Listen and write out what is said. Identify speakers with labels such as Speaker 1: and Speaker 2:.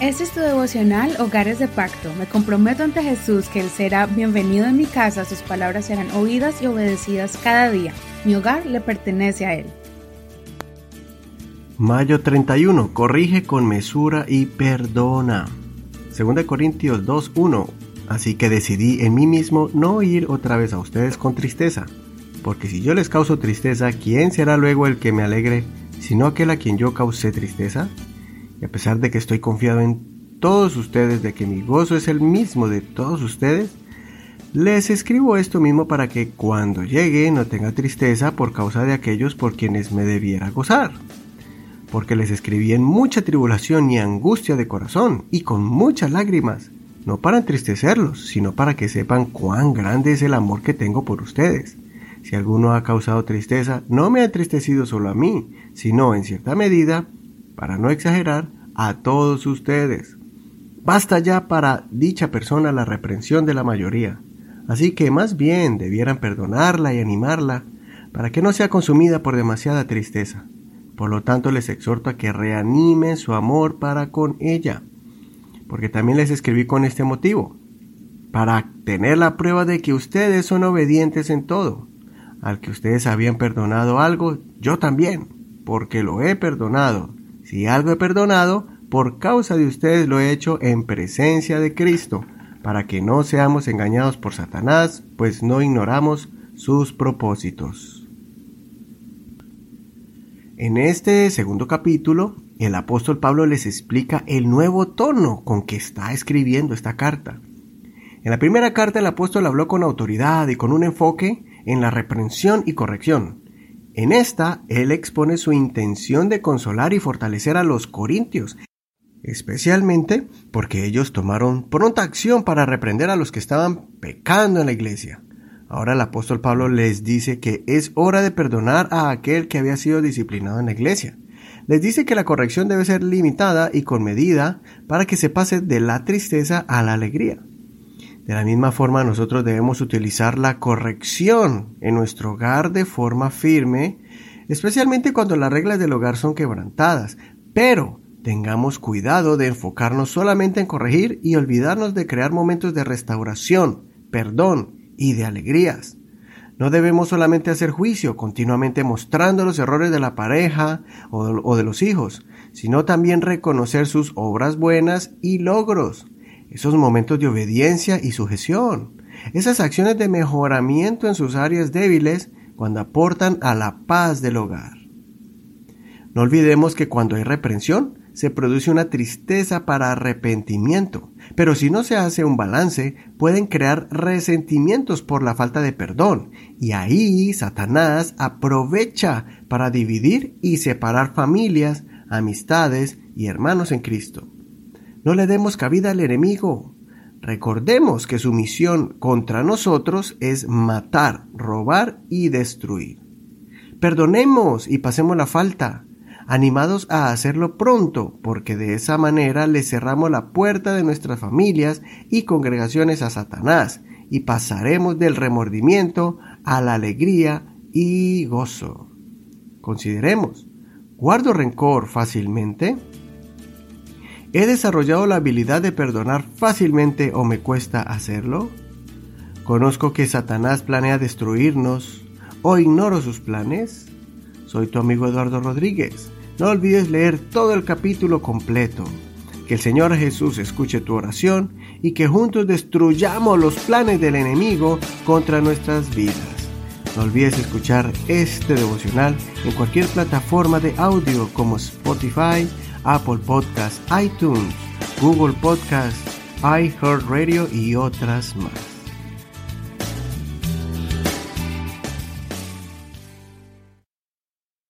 Speaker 1: Este es tu devocional Hogares de Pacto. Me comprometo ante Jesús que Él será bienvenido en mi casa, sus palabras serán oídas y obedecidas cada día. Mi hogar le pertenece a Él.
Speaker 2: Mayo 31. Corrige con mesura y perdona. 2 Corintios 2.1. Así que decidí en mí mismo no ir otra vez a ustedes con tristeza. Porque si yo les causo tristeza, ¿quién será luego el que me alegre, sino aquel a quien yo causé tristeza? Y a pesar de que estoy confiado en todos ustedes de que mi gozo es el mismo de todos ustedes, les escribo esto mismo para que cuando llegue no tenga tristeza por causa de aquellos por quienes me debiera gozar. Porque les escribí en mucha tribulación y angustia de corazón y con muchas lágrimas, no para entristecerlos, sino para que sepan cuán grande es el amor que tengo por ustedes. Si alguno ha causado tristeza, no me ha entristecido solo a mí, sino en cierta medida para no exagerar, a todos ustedes. Basta ya para dicha persona la reprensión de la mayoría. Así que más bien debieran perdonarla y animarla para que no sea consumida por demasiada tristeza. Por lo tanto, les exhorto a que reanimen su amor para con ella. Porque también les escribí con este motivo, para tener la prueba de que ustedes son obedientes en todo. Al que ustedes habían perdonado algo, yo también, porque lo he perdonado si algo he perdonado, por causa de ustedes lo he hecho en presencia de Cristo, para que no seamos engañados por Satanás, pues no ignoramos sus propósitos. En este segundo capítulo, el apóstol Pablo les explica el nuevo tono con que está escribiendo esta carta. En la primera carta el apóstol habló con autoridad y con un enfoque en la reprensión y corrección. En esta, él expone su intención de consolar y fortalecer a los corintios, especialmente porque ellos tomaron pronta acción para reprender a los que estaban pecando en la iglesia. Ahora el apóstol Pablo les dice que es hora de perdonar a aquel que había sido disciplinado en la iglesia. Les dice que la corrección debe ser limitada y con medida para que se pase de la tristeza a la alegría. De la misma forma, nosotros debemos utilizar la corrección en nuestro hogar de forma firme, especialmente cuando las reglas del hogar son quebrantadas. Pero tengamos cuidado de enfocarnos solamente en corregir y olvidarnos de crear momentos de restauración, perdón y de alegrías. No debemos solamente hacer juicio, continuamente mostrando los errores de la pareja o de los hijos, sino también reconocer sus obras buenas y logros esos momentos de obediencia y sujeción, esas acciones de mejoramiento en sus áreas débiles cuando aportan a la paz del hogar. No olvidemos que cuando hay reprensión, se produce una tristeza para arrepentimiento, pero si no se hace un balance, pueden crear resentimientos por la falta de perdón, y ahí Satanás aprovecha para dividir y separar familias, amistades y hermanos en Cristo. No le demos cabida al enemigo. Recordemos que su misión contra nosotros es matar, robar y destruir. Perdonemos y pasemos la falta, animados a hacerlo pronto, porque de esa manera le cerramos la puerta de nuestras familias y congregaciones a Satanás, y pasaremos del remordimiento a la alegría y gozo. Consideremos, ¿guardo rencor fácilmente? ¿He desarrollado la habilidad de perdonar fácilmente o me cuesta hacerlo? ¿Conozco que Satanás planea destruirnos o ignoro sus planes? Soy tu amigo Eduardo Rodríguez. No olvides leer todo el capítulo completo. Que el Señor Jesús escuche tu oración y que juntos destruyamos los planes del enemigo contra nuestras vidas. No olvides escuchar este devocional en cualquier plataforma de audio como Spotify, Apple Podcasts, iTunes, Google Podcasts, iHeartRadio y otras más.